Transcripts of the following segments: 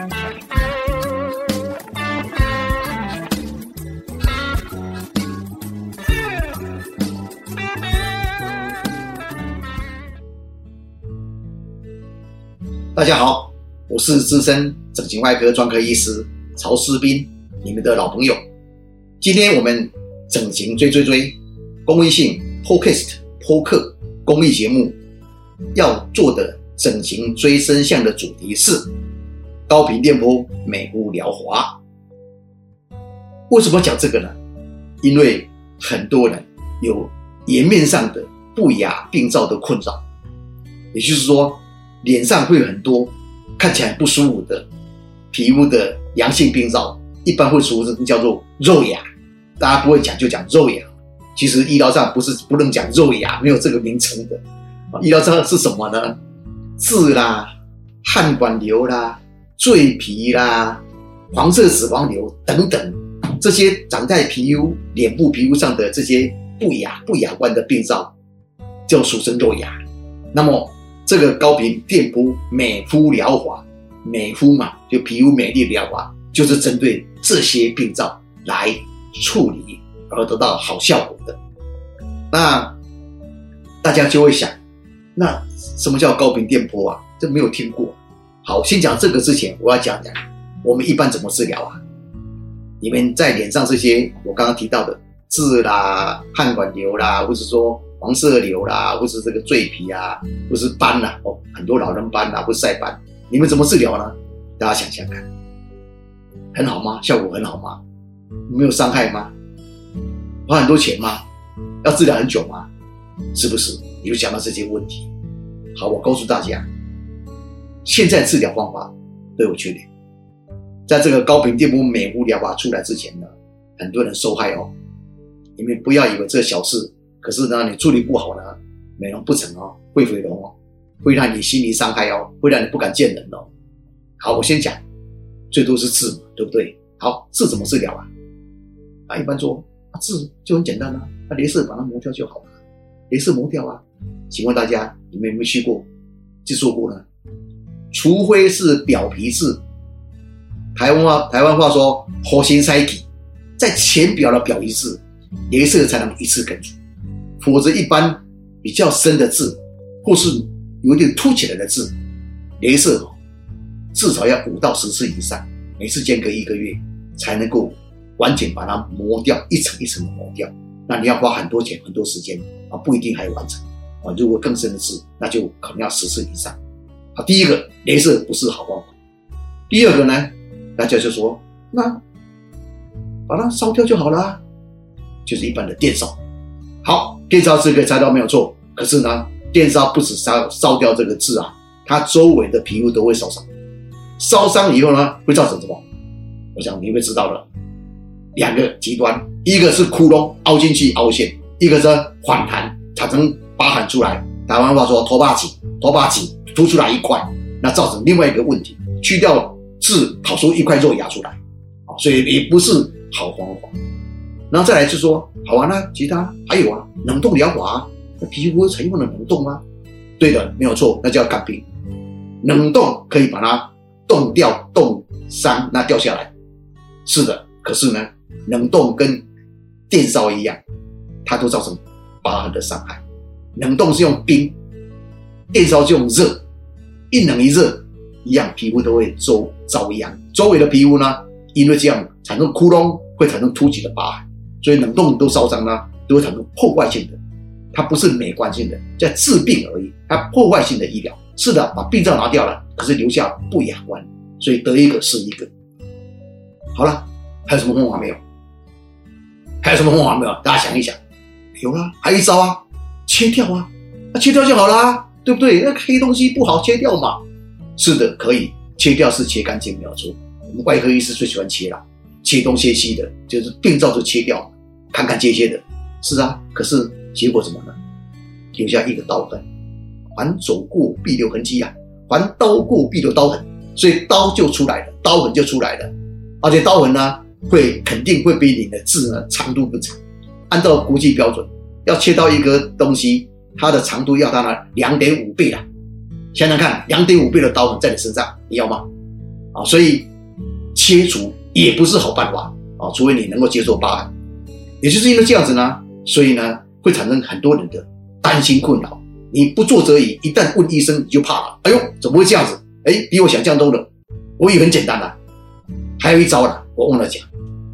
大家好，我是资深整形外科专科医师曹思斌，你们的老朋友。今天我们整形追追追公益性 Podcast 播客公益节目要做的整形追身相的主题是高频电波美肤疗华。为什么讲这个呢？因为很多人有颜面上的不雅病灶的困扰，也就是说。脸上会有很多看起来不舒服的皮肤的阳性病灶，一般会俗称叫做肉芽，大家不会讲就讲肉芽。其实医疗上不是不能讲肉芽，没有这个名称的。医疗上是什么呢？痣啦、汗管瘤啦、赘皮啦、黄色脂肪瘤等等，这些长在皮肤、脸部皮肤上的这些不雅、不雅观的病灶，就俗称肉芽。那么。这个高频电波美肤疗法，美肤嘛，就皮肤美丽疗法，就是针对这些病灶来处理而得到好效果的。那大家就会想，那什么叫高频电波啊？这没有听过。好，先讲这个之前，我要讲讲我们一般怎么治疗啊？你们在脸上这些我刚刚提到的痣啦、汗管瘤啦，或者说。黄色瘤啦，或是这个赘皮啊，或是斑呐，哦，很多老人斑呐，或晒斑，你们怎么治疗呢？大家想想看，很好吗？效果很好吗？没有伤害吗？花很多钱吗？要治疗很久吗？是不是？你就想到这些问题。好，我告诉大家，现在治疗方法都有缺点。在这个高频电波美肤疗法出来之前呢，很多人受害哦。你们不要以为这小事。可是呢，你处理不好呢，美容不成哦，会毁容哦，会让你心理伤害哦，会让你不敢见人哦。好，我先讲，最多是痣嘛，对不对？好，痣怎么治疗啊？啊，一般说痣就很简单啊，那镭射把它磨掉就好了，镭射磨掉啊。请问大家，你们有没有去过、去做过呢？除非是表皮痣，台湾话台湾话说活心塞体，在浅表的表皮痣，颜色才能一次根除。否则，一般比较深的痣，或是有点凸起来的痣，颜色至少要五到十次以上，每次间隔一个月，才能够完全把它磨掉，一层一层的磨掉。那你要花很多钱、很多时间啊，不一定还完成啊。如果更深的痣，那就可能要十次以上。啊，第一个，镭射不是好方法。第二个呢，大家就说，那把它烧掉就好了，就是一般的电烧。好。电烧是可以拆掉没有错，可是呢，电烧不止烧烧掉这个痣啊，它周围的皮肤都会烧伤。烧伤以后呢，会造成什么？我想你会知道的，两个极端，一个是窟窿凹进去凹陷，一个是反弹产生疤痕出来。台湾话说头发紧，头发紧凸出来一块，那造成另外一个问题，去掉痣跑出一块肉芽出来，啊，所以也不是好方法。然后再来是说，好啊，那其他还有啊，冷冻疗法，那皮肤采用的冷冻吗？对的，没有错，那叫干冰。冷冻可以把它冻掉、冻伤，那掉下来。是的，可是呢，冷冻跟电烧一样，它都造成疤痕的伤害。冷冻是用冰，电烧就用热，一冷一热一样，皮肤都会周遭殃。周围的皮肤呢，因为这样产生窟窿，会产生凸起的疤痕。所以冷冻都烧伤呢，都会产生破坏性的，它不是美观性的，在治病而已。它破坏性的医疗是的，把病灶拿掉了，可是留下不雅观，所以得一个是一个。好了，还有什么方法没有？还有什么方法没有？大家想一想，有啊，还有一招啊，切掉啊，那切掉就好啦，对不对？那黑东西不好切掉嘛。是的，可以切掉，是切干净没有错。我们外科医师最喜欢切了。切东切西的，就是病灶就切掉，看看切切的，是啊。可是结果怎么呢？留下一个刀痕，凡走过必留痕迹啊，凡刀过必留刀痕，所以刀就出来了，刀痕就出来了。而且刀痕呢，会肯定会比你的痣呢长度不长。按照国际标准，要切到一个东西，它的长度要到呢两点五倍了。想想看，两点五倍的刀痕在你身上，你要吗？啊，所以切除也不是好办法啊，除非你能够接受疤痕。也就是因为这样子呢，所以呢会产生很多人的担心困扰。你不做则已，一旦问医生你就怕了。哎呦，怎么会这样子？哎，比我想象中的，我以为很简单啊。还有一招啦，我忘了讲，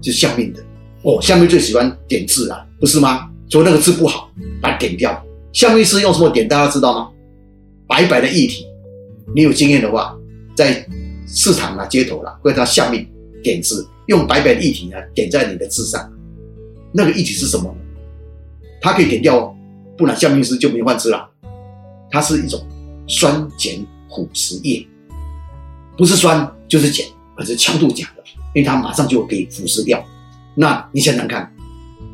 就是相面的。哦，相面最喜欢点痣啊，不是吗？说那个字不好，把它点掉。相命师用什么点？大家知道吗？白白的液体。你有经验的话，在市场啊、街头啦，或者他下面点痣，用白白的液体呢点在你的痣上。那个液体是什么？它可以点掉哦，不然相命师就没饭吃了。它是一种酸碱腐蚀液，不是酸就是碱，可是强度钾的，因为它马上就可以腐蚀掉。那你想想看，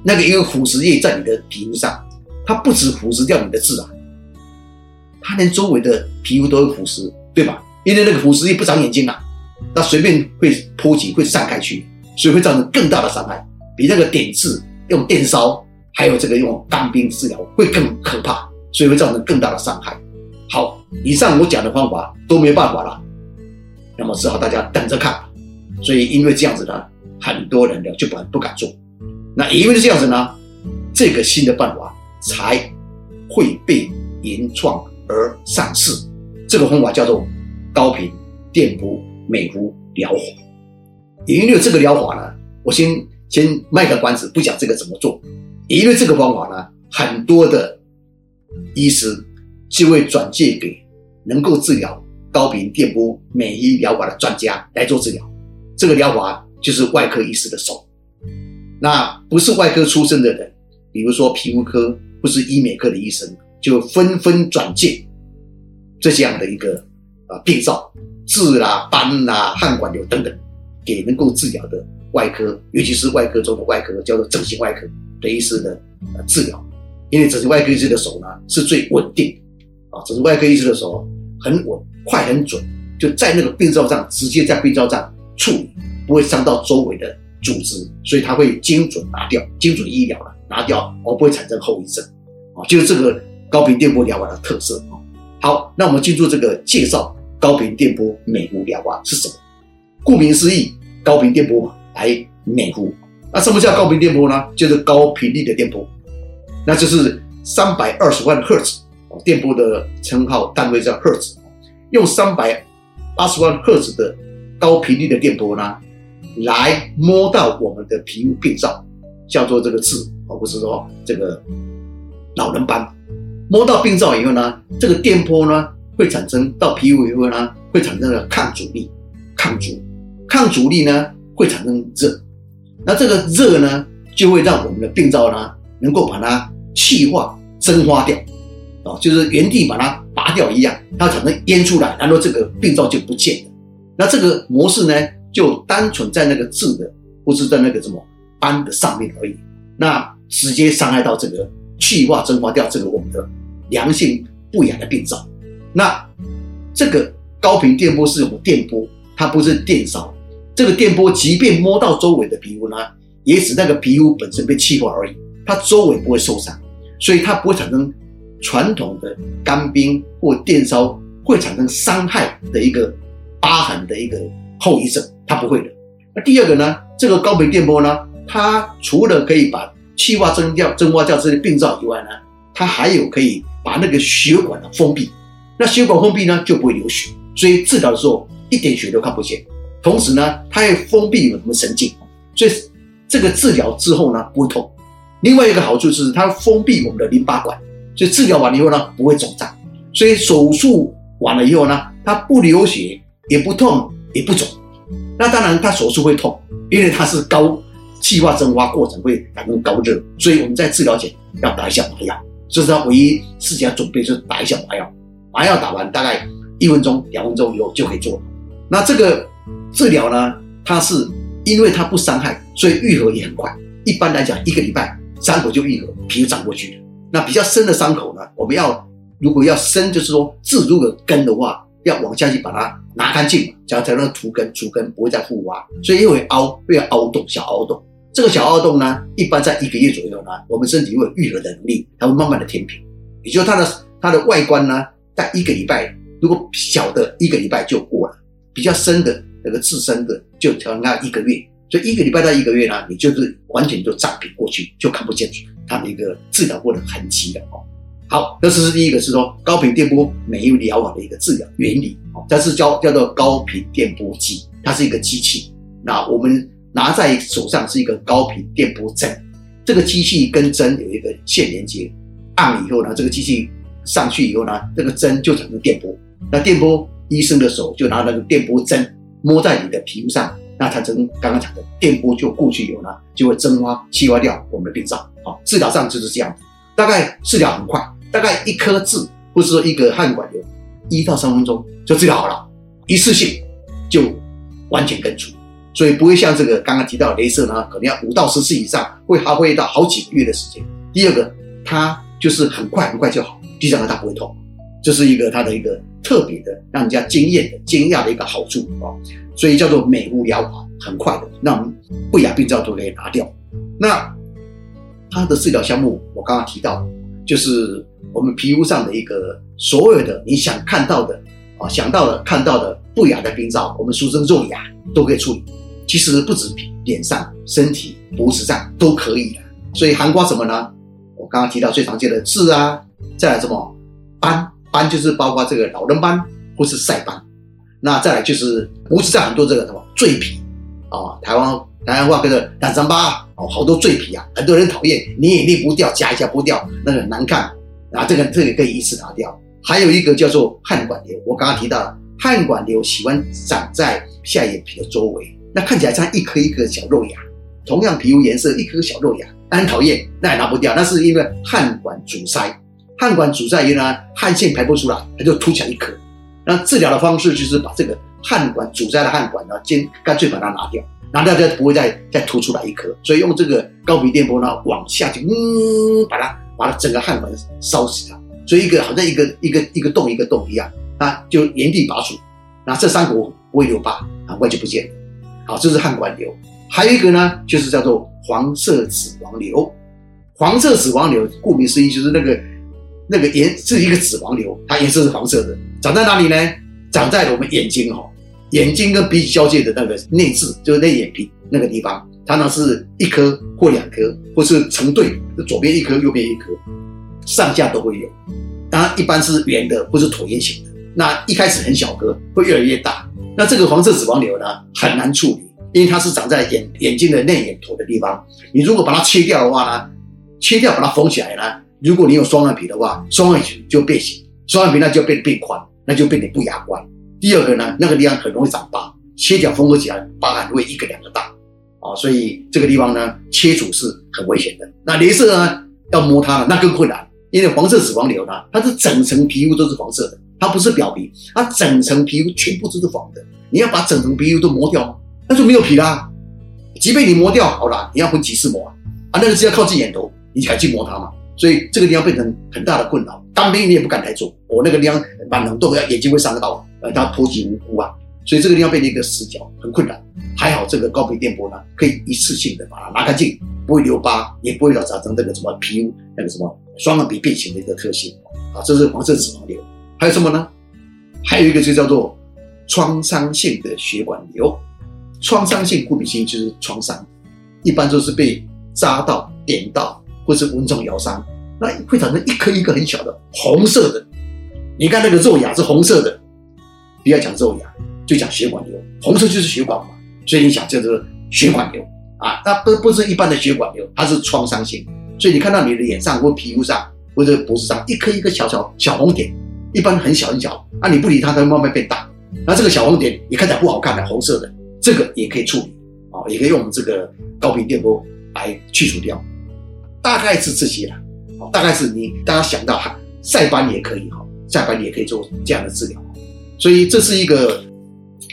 那个一个腐蚀液在你的皮肤上，它不止腐蚀掉你的痣啊，它连周围的皮肤都会腐蚀，对吧？因为那个腐蚀液不长眼睛啊，那随便会波及，会散开去，所以会造成更大的伤害，比那个点痣用电烧，还有这个用干冰治疗会更可怕。所以会造成更大的伤害。好，以上我讲的方法都没办法了，那么只好大家等着看。所以因为这样子呢，很多人呢就不不敢做。那因为是这样子呢，这个新的办法才会被原创而上市。这个方法叫做高频电波美肤疗法。因为这个疗法呢，我先先卖个关子，不讲这个怎么做。因为这个方法呢，很多的。医师就会转介给能够治疗高频电波美医疗法的专家来做治疗。这个疗法就是外科医师的手。那不是外科出身的人，比如说皮肤科或是医美科的医生，就纷纷转介这样的一个啊病灶、痣啦、斑啦、汗管瘤等等，给能够治疗的外科，尤其是外科中的外科，叫做整形外科的医师的治疗。因为整形外科医师的手呢是最稳定，啊，整形外科医师的手很稳、快、很准，就在那个病灶上直接在病灶上处理，不会伤到周围的组织，所以它会精准拿掉、精准医疗了拿掉，而不会产生后遗症，啊，就是这个高频电波疗法的特色啊。好，那我们进入这个介绍高频电波美肤疗法是什么？顾名思义，高频电波嘛，来美肤。那什么叫高频电波呢？就是高频率的电波。那就是三百二十万赫兹，电波的称号单位叫赫兹。用三百八十万赫兹的高频率的电波呢，来摸到我们的皮肤病灶，叫做这个痣，而不是说这个老人斑。摸到病灶以后呢，这个电波呢会产生到皮肤以后呢，会产生了抗阻力，抗阻，抗阻力呢会产生热，那这个热呢就会让我们的病灶呢能够把它。气化蒸发掉，啊，就是原地把它拔掉一样，它产生烟出来，然后这个病灶就不见了。那这个模式呢，就单纯在那个痣的，不是在那个什么斑的上面而已。那直接伤害到这个气化蒸发掉这个我们的良性不雅的病灶。那这个高频电波是什么电波，它不是电烧。这个电波即便摸到周围的皮肤呢，也使那个皮肤本身被气化而已，它周围不会受伤。所以它不会产生传统的干冰或电烧会产生伤害的一个疤痕的一个后遗症，它不会的。那第二个呢，这个高频电波呢，它除了可以把气化蒸掉、蒸发掉这些病灶以外呢，它还有可以把那个血管呢封闭。那血管封闭呢，就不会流血，所以治疗的时候一点血都看不见。同时呢，它也封闭我们神经，所以这个治疗之后呢，不会痛。另外一个好处是它封闭我们的淋巴管，所以治疗完了以后呢不会肿胀，所以手术完了以后呢它不流血也不痛也不肿。那当然它手术会痛，因为它是高气化蒸发过程会产生高热，所以我们在治疗前要打一下麻药。这是它唯一事情要准备就是打一下麻药，麻药打完大概一分钟两分钟以后就可以做。那这个治疗呢，它是因为它不伤害，所以愈合也很快。一般来讲一个礼拜。伤口就愈合，皮就长过去了。那比较深的伤口呢？我们要如果要深，就是说痣如果根的话，要往下去把它拿干净，这样才能除根，除根不会再复发。所以因为凹，会有凹洞，小凹洞。这个小凹洞呢，一般在一个月左右呢，我们身体会有愈合的能力，它会慢慢的填平。也就是它的它的外观呢，在一个礼拜，如果小的一个礼拜就过了，比较深的那个自身的就调那一个月，所以一个礼拜到一个月呢，你就是完全就暂停过去，就看不见它的一个治疗过的痕迹了哦。好，这是第一个是说高频电波没有疗法的一个治疗原理哦，这是叫叫做高频电波机，它是一个机器。那我们拿在手上是一个高频电波针，这个机器跟针有一个线连接，按以后呢，这个机器上去以后呢，这个针就产生电波，那电波医生的手就拿那个电波针摸在你的皮肤上，那产生刚刚讲的电波就过去以后呢，就会蒸发、气化掉我们的病灶。好，治疗上就是这样，大概治疗很快。大概一颗痣，或者说一个汗管瘤，一到三分钟就治疗好了，一次性就完全根除，所以不会像这个刚刚提到的镭射呢，可能要五到十次以上，会耗费到好几个月的时间。第二个，它就是很快很快就好；第三个，它不会痛，这是一个它的一个特别的让人家惊艳的惊讶的一个好处啊，所以叫做美物疗法，很快的让不雅病灶都可以拿掉。那它的治疗项目，我刚刚提到。就是我们皮肤上的一个所有的你想看到的啊，想到的看到的不雅的病灶，我们俗称肉芽都可以处理。其实不止脸上、身体、脖子上都可以的。所以含瓜什么呢？我刚刚提到最常见的痣啊，再来什么斑，斑就是包括这个老人斑或是晒斑。那再来就是脖子上很多这个什么赘皮啊，台湾台湾话叫做胆伤疤。哦，好多赘皮啊，很多人讨厌，你也裂不掉，夹一下不掉，那个很难看啊。这个这个可以一次拿掉。还有一个叫做汗管瘤，我刚刚提到了汗管瘤喜欢长在下眼皮的周围，那看起来像一颗一颗小肉芽，同样皮肤颜色，一颗小肉芽，很讨厌，那也拿不掉，那是因为汗管阻塞，汗管阻塞，原来汗腺排不出来，它就凸起来一颗。那治疗的方式就是把这个汗管阻塞的汗管呢，先干脆把它拿掉。拿掉就不会再再凸出来一颗，所以用这个高频电波呢，往下去，嗯，把它把它整个汗管烧死它，所以一个好像一个一个一个洞一个洞一样，啊，就原地拔除，那这三股不会留疤，很快就不见了。好，这是汗管瘤，还有一个呢，就是叫做黄色脂肪瘤。黄色脂肪瘤顾名思义就是那个那个颜是一个脂肪瘤，它颜色是黄色的，长在哪里呢？长在我们眼睛哈。眼睛跟鼻子交界的那个内眦，就是内眼皮那个地方，它呢是一颗或两颗，或是成对，左边一颗，右边一颗，上下都会有。当然，一般是圆的或是椭圆形的。那一开始很小颗，会越来越大。那这个黄色脂肪瘤呢，很难处理，因为它是长在眼眼睛的内眼头的地方。你如果把它切掉的话呢，切掉把它缝起来呢，如果你有双眼皮的话，双眼皮就变形，双眼皮那就变变宽，那就变得不雅观。第二个呢，那个地方很容易长疤，切掉缝合起来，疤痕会一个两个大，啊，所以这个地方呢，切除是很危险的。那镭射呢，要摸它，那更困难，因为黄色脂肪瘤呢，它是整层皮肤都是黄色的，它不是表皮，它整层皮肤全部都是黄的。你要把整层皮肤都磨掉？那就没有皮啦。即便你磨掉好了，你要分几次磨啊？啊，那个是要靠近眼头，你才去磨它嘛。所以这个地方变成很大的困扰，当兵你也不敢来做。我那个地方蛮冷冻，要眼睛会伤到。呃，他脱籍无辜啊，所以这个地方变成一个死角，很困难。还好这个高频电波呢，可以一次性的把它拿干净，不会留疤，也不会造成那个什么皮肤那个什么双眼皮变形的一个特性啊。这是黄色脂肪瘤。还有什么呢？还有一个就叫做创伤性的血管瘤。创伤性过敏性就是创伤，一般都是被扎到、点到或是蚊虫咬伤，那会产生一颗一颗很小的红色的。你看那个肉芽是红色的。不要讲肉芽，就讲血管瘤，红色就是血管嘛，所以你想这是血管瘤啊，它不不是一般的血管瘤，它是创伤性，所以你看到你的脸上或皮肤上或者脖子上一颗一颗小小小红点，一般很小很小，啊你不理它，它慢慢变大，那这个小红点你看起来不好看的红色的，这个也可以处理啊，也可以用我们这个高频电波来去除掉，大概是这些了，大概是你大家想到哈晒斑也可以哈，晒斑也可以做这样的治疗。所以这是一个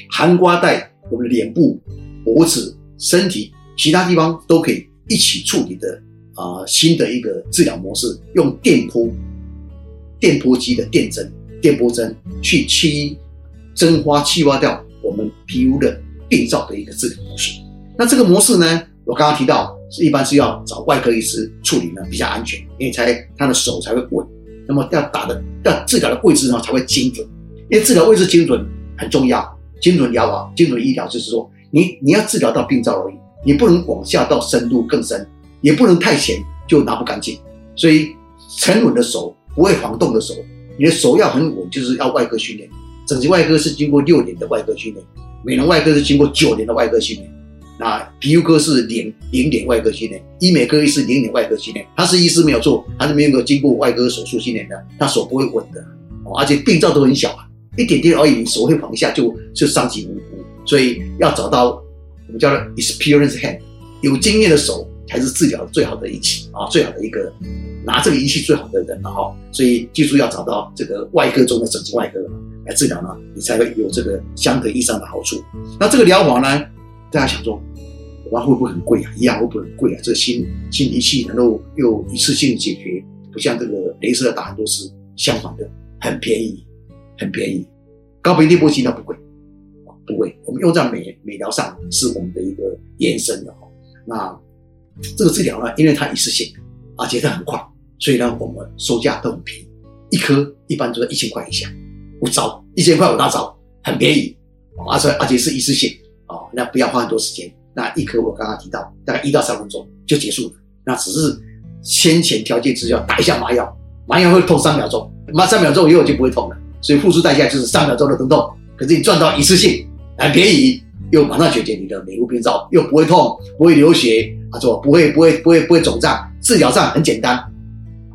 含瓜带我们脸部、脖子、身体其他地方都可以一起处理的啊新的一个治疗模式，用电波、电波机的电针、电波针去切蒸发、气化掉我们皮肤的病灶的一个治疗模式。那这个模式呢，我刚刚提到是一般是要找外科医师处理呢比较安全，因为才他的手才会稳，那么要打的要治疗的位置呢才会精准。因为治疗位置精准很重要，精准疗法、精准医疗就是说，你你要治疗到病灶而已，你不能往下到深度更深，也不能太浅就拿不干净。所以沉稳的手，不会晃动的手，你的手要很稳，就是要外科训练。整形外科是经过六年的外科训练，美容外科是经过九年的外科训练。那皮肤科是零零点外科训练，医美科是零点外科训练。他是医师没有错，他是没有经过外科手术训练的，他手不会稳的，而且病灶都很小啊，一点点而已，你手会放下就就伤及无辜。所以要找到我们叫做 experience hand，有经验的手才是治疗最好的仪器啊，最好的一个拿这个仪器最好的人了哈。所以记住要找到这个外科中的整形外科来治疗呢，你才会有这个相得益彰的好处。那这个疗法呢？大家想说，哇，会不会很贵啊？一样会不会很贵啊？这个新新仪器能够又一次性解决，不像这个镭射打很多次，相反的很便宜，很便宜。高频电波机那不贵，不贵。我们用在美美疗上是我们的一个延伸的哈。那这个治疗呢，因为它一次性，而且它很快，所以呢，我们售价都很便宜，一颗一般都在一千块以下，五招一千块五大招，很便宜，而且而且是一次性。哦，那不要花很多时间。那一颗我刚刚提到，大概一到三分钟就结束了。那只是先前条件是要打一下麻药，麻药会痛三秒钟，麻三秒钟以后就不会痛了。所以付出代价就是三秒钟的疼痛。可是你赚到一次性，很便宜，又马上解决你的美肤病灶，又不会痛，不会流血，啊，错，不会不会不会不会肿胀，治疗上很简单。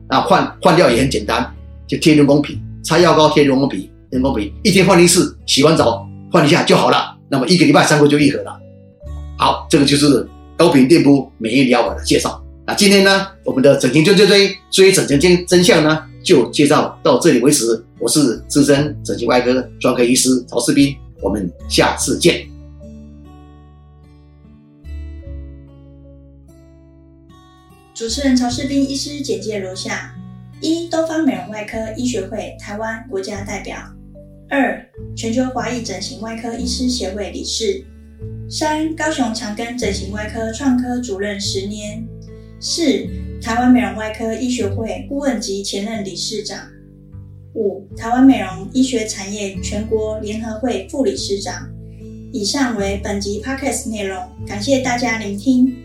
那换换掉也很简单，就贴人工皮，擦药膏贴人工皮，人工皮一天换一次，洗完澡换一下就好了。那么一个礼拜三回就愈合了。好，这个就是高频电波免疫疗法的介绍。那今天呢，我们的整形追追追追整形真真相呢，就介绍到这里为止。我是资深整形外科专科医师曹世斌，我们下次见。主持人曹世斌医师简介如下：一、东方美容外科医学会台湾国家代表。二、全球华裔整形外科医师协会理事；三、高雄长庚整形外科创科主任十年；四、台湾美容外科医学会顾问及前任理事长；五、台湾美容医学产业全国联合会副理事长。以上为本集 podcast 内容，感谢大家聆听。